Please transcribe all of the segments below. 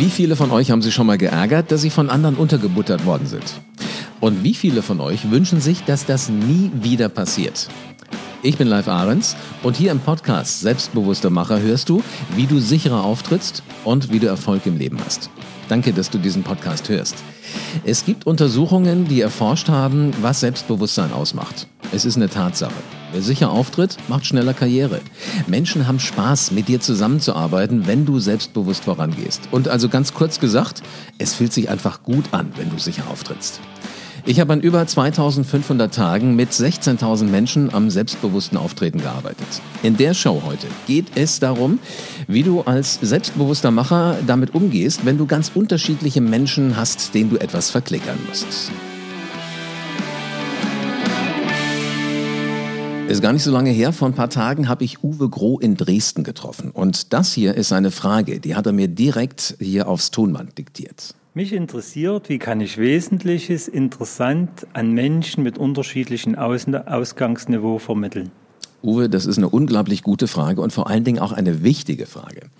Wie viele von euch haben sich schon mal geärgert, dass sie von anderen untergebuttert worden sind? Und wie viele von euch wünschen sich, dass das nie wieder passiert? Ich bin Live Ahrens und hier im Podcast Selbstbewusster Macher hörst du, wie du sicherer auftrittst und wie du Erfolg im Leben hast. Danke, dass du diesen Podcast hörst. Es gibt Untersuchungen, die erforscht haben, was Selbstbewusstsein ausmacht. Es ist eine Tatsache. Wer sicher auftritt, macht schneller Karriere. Menschen haben Spaß, mit dir zusammenzuarbeiten, wenn du selbstbewusst vorangehst. Und also ganz kurz gesagt, es fühlt sich einfach gut an, wenn du sicher auftrittst. Ich habe an über 2500 Tagen mit 16.000 Menschen am selbstbewussten Auftreten gearbeitet. In der Show heute geht es darum, wie du als selbstbewusster Macher damit umgehst, wenn du ganz unterschiedliche Menschen hast, denen du etwas verklickern musst. Ist gar nicht so lange her, vor ein paar Tagen habe ich Uwe Groh in Dresden getroffen. Und das hier ist eine Frage, die hat er mir direkt hier aufs Tonband diktiert. Mich interessiert, wie kann ich Wesentliches interessant an Menschen mit unterschiedlichem Ausgangsniveau vermitteln? Uwe, das ist eine unglaublich gute Frage und vor allen Dingen auch eine wichtige Frage.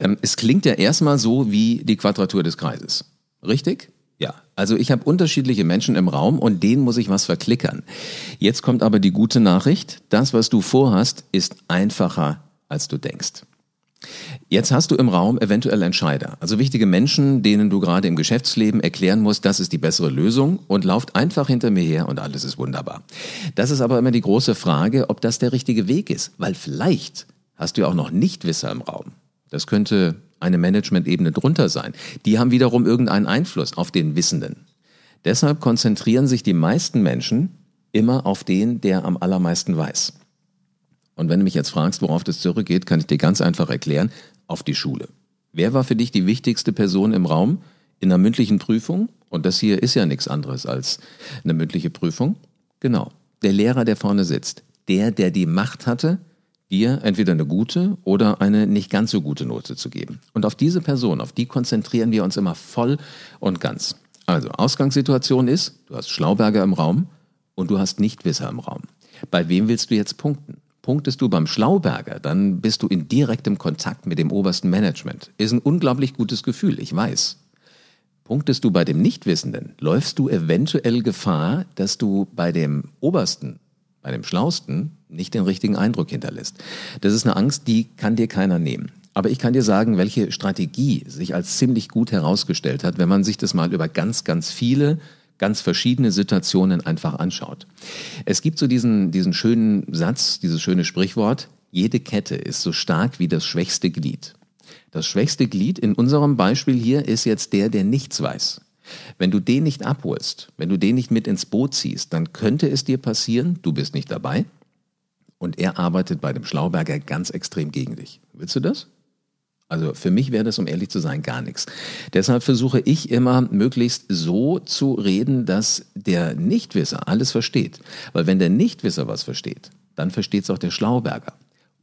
Ähm, es klingt ja erstmal so wie die Quadratur des Kreises. Richtig? Ja, also ich habe unterschiedliche Menschen im Raum und denen muss ich was verklickern. Jetzt kommt aber die gute Nachricht, das, was du vorhast, ist einfacher, als du denkst. Jetzt hast du im Raum eventuell Entscheider, also wichtige Menschen, denen du gerade im Geschäftsleben erklären musst, das ist die bessere Lösung und lauft einfach hinter mir her und alles ist wunderbar. Das ist aber immer die große Frage, ob das der richtige Weg ist, weil vielleicht hast du ja auch noch Nichtwisser im Raum. Das könnte eine Management-Ebene drunter sein. Die haben wiederum irgendeinen Einfluss auf den Wissenden. Deshalb konzentrieren sich die meisten Menschen immer auf den, der am allermeisten weiß. Und wenn du mich jetzt fragst, worauf das zurückgeht, kann ich dir ganz einfach erklären, auf die Schule. Wer war für dich die wichtigste Person im Raum in einer mündlichen Prüfung? Und das hier ist ja nichts anderes als eine mündliche Prüfung. Genau, der Lehrer, der vorne sitzt. Der, der die Macht hatte, dir entweder eine gute oder eine nicht ganz so gute Note zu geben. Und auf diese Person, auf die konzentrieren wir uns immer voll und ganz. Also, Ausgangssituation ist, du hast Schlauberger im Raum und du hast Nichtwisser im Raum. Bei wem willst du jetzt punkten? Punktest du beim Schlauberger, dann bist du in direktem Kontakt mit dem obersten Management. Ist ein unglaublich gutes Gefühl, ich weiß. Punktest du bei dem Nichtwissenden, läufst du eventuell Gefahr, dass du bei dem Obersten bei dem Schlausten nicht den richtigen Eindruck hinterlässt. Das ist eine Angst, die kann dir keiner nehmen. Aber ich kann dir sagen, welche Strategie sich als ziemlich gut herausgestellt hat, wenn man sich das mal über ganz, ganz viele, ganz verschiedene Situationen einfach anschaut. Es gibt so diesen, diesen schönen Satz, dieses schöne Sprichwort, jede Kette ist so stark wie das schwächste Glied. Das schwächste Glied in unserem Beispiel hier ist jetzt der, der nichts weiß. Wenn du den nicht abholst, wenn du den nicht mit ins Boot ziehst, dann könnte es dir passieren, du bist nicht dabei und er arbeitet bei dem Schlauberger ganz extrem gegen dich. Willst du das? Also für mich wäre das, um ehrlich zu sein, gar nichts. Deshalb versuche ich immer möglichst so zu reden, dass der Nichtwisser alles versteht. Weil wenn der Nichtwisser was versteht, dann versteht es auch der Schlauberger.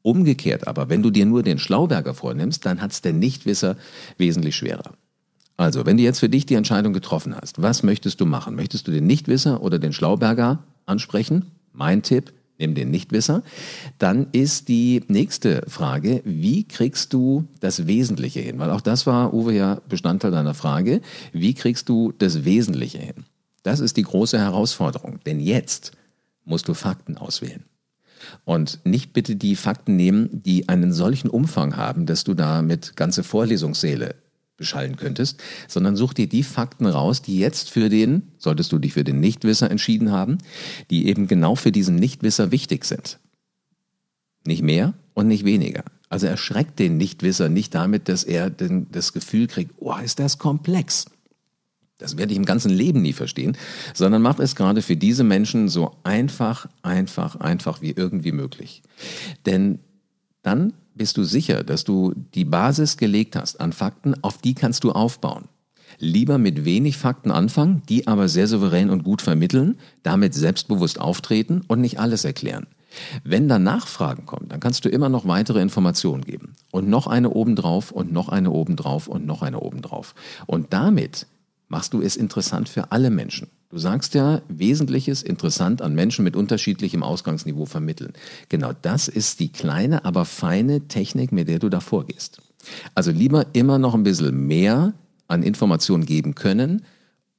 Umgekehrt aber, wenn du dir nur den Schlauberger vornimmst, dann hat es der Nichtwisser wesentlich schwerer. Also, wenn du jetzt für dich die Entscheidung getroffen hast, was möchtest du machen? Möchtest du den Nichtwisser oder den Schlauberger ansprechen? Mein Tipp, nimm den Nichtwisser. Dann ist die nächste Frage, wie kriegst du das Wesentliche hin? Weil auch das war, Uwe, ja Bestandteil deiner Frage. Wie kriegst du das Wesentliche hin? Das ist die große Herausforderung. Denn jetzt musst du Fakten auswählen. Und nicht bitte die Fakten nehmen, die einen solchen Umfang haben, dass du damit ganze Vorlesungssäle beschallen könntest, sondern such dir die Fakten raus, die jetzt für den, solltest du dich für den Nichtwisser entschieden haben, die eben genau für diesen Nichtwisser wichtig sind. Nicht mehr und nicht weniger. Also erschreckt den Nichtwisser nicht damit, dass er den, das Gefühl kriegt, oh, ist das komplex. Das werde ich im ganzen Leben nie verstehen, sondern macht es gerade für diese Menschen so einfach, einfach, einfach wie irgendwie möglich. Denn dann bist du sicher, dass du die Basis gelegt hast an Fakten, auf die kannst du aufbauen. Lieber mit wenig Fakten anfangen, die aber sehr souverän und gut vermitteln, damit selbstbewusst auftreten und nicht alles erklären. Wenn dann Nachfragen kommen, dann kannst du immer noch weitere Informationen geben. Und noch eine obendrauf und noch eine obendrauf und noch eine obendrauf. Und damit machst du es interessant für alle Menschen. Du sagst ja, Wesentliches interessant an Menschen mit unterschiedlichem Ausgangsniveau vermitteln. Genau das ist die kleine, aber feine Technik, mit der du da vorgehst. Also lieber immer noch ein bisschen mehr an Informationen geben können,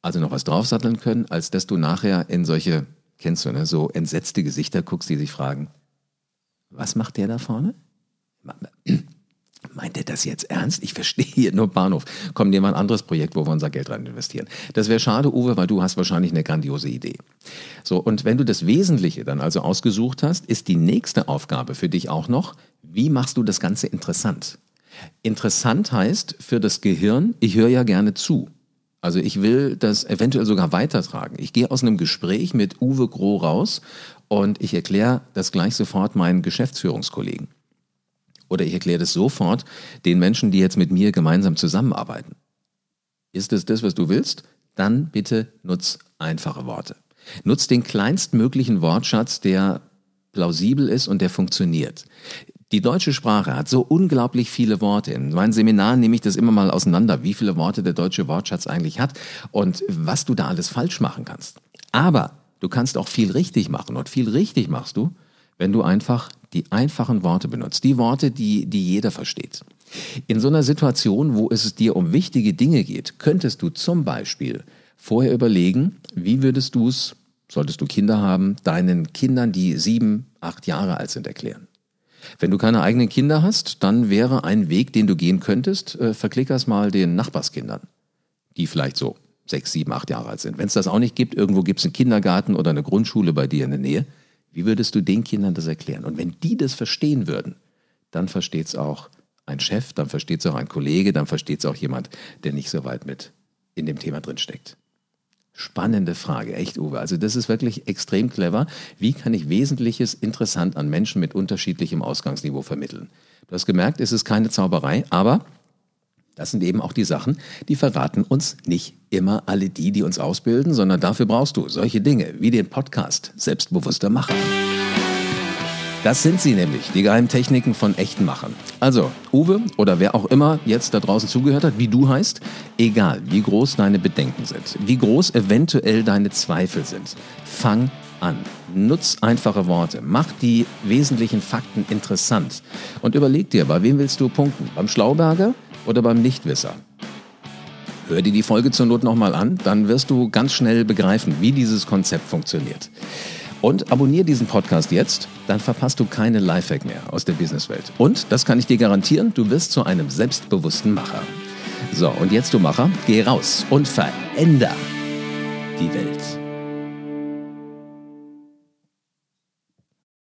also noch was draufsatteln können, als dass du nachher in solche, kennst du, ne, so entsetzte Gesichter guckst, die sich fragen, was macht der da vorne? Meint er das jetzt ernst? Ich verstehe hier nur Bahnhof. Komm, nehmen wir ein anderes Projekt, wo wir unser Geld rein investieren. Das wäre schade, Uwe, weil du hast wahrscheinlich eine grandiose Idee. So, und wenn du das Wesentliche dann also ausgesucht hast, ist die nächste Aufgabe für dich auch noch, wie machst du das Ganze interessant? Interessant heißt für das Gehirn, ich höre ja gerne zu. Also ich will das eventuell sogar weitertragen. Ich gehe aus einem Gespräch mit Uwe Groh raus und ich erkläre das gleich sofort meinen Geschäftsführungskollegen. Oder ich erkläre das sofort den Menschen, die jetzt mit mir gemeinsam zusammenarbeiten. Ist es das, was du willst? Dann bitte nutz einfache Worte. Nutz den kleinstmöglichen Wortschatz, der plausibel ist und der funktioniert. Die deutsche Sprache hat so unglaublich viele Worte. In meinen Seminaren nehme ich das immer mal auseinander, wie viele Worte der deutsche Wortschatz eigentlich hat und was du da alles falsch machen kannst. Aber du kannst auch viel richtig machen und viel richtig machst du, wenn du einfach die einfachen Worte benutzt, die Worte, die, die jeder versteht. In so einer Situation, wo es dir um wichtige Dinge geht, könntest du zum Beispiel vorher überlegen, wie würdest du es, solltest du Kinder haben, deinen Kindern, die sieben, acht Jahre alt sind, erklären. Wenn du keine eigenen Kinder hast, dann wäre ein Weg, den du gehen könntest, äh, verklicker's mal den Nachbarskindern, die vielleicht so sechs, sieben, acht Jahre alt sind. Wenn es das auch nicht gibt, irgendwo gibt es einen Kindergarten oder eine Grundschule bei dir in der Nähe, wie würdest du den Kindern das erklären? Und wenn die das verstehen würden, dann versteht es auch ein Chef, dann versteht es auch ein Kollege, dann versteht es auch jemand, der nicht so weit mit in dem Thema drin steckt. Spannende Frage, echt, Uwe. Also das ist wirklich extrem clever. Wie kann ich Wesentliches interessant an Menschen mit unterschiedlichem Ausgangsniveau vermitteln? Du hast gemerkt, es ist keine Zauberei, aber das sind eben auch die Sachen, die verraten uns nicht immer alle die, die uns ausbilden, sondern dafür brauchst du solche Dinge wie den Podcast Selbstbewusster Macher. Das sind sie nämlich, die Geheimtechniken von echten Machern. Also, Uwe oder wer auch immer jetzt da draußen zugehört hat, wie du heißt, egal wie groß deine Bedenken sind, wie groß eventuell deine Zweifel sind, fang an. Nutz einfache Worte, mach die wesentlichen Fakten interessant und überleg dir, bei wem willst du punkten? Beim Schlauberger oder beim Nichtwisser? Hör dir die Folge zur Not nochmal an, dann wirst du ganz schnell begreifen, wie dieses Konzept funktioniert. Und abonniere diesen Podcast jetzt, dann verpasst du keine Lifehack mehr aus der Businesswelt. Und, das kann ich dir garantieren, du wirst zu einem selbstbewussten Macher. So, und jetzt du Macher, geh raus und veränder die Welt.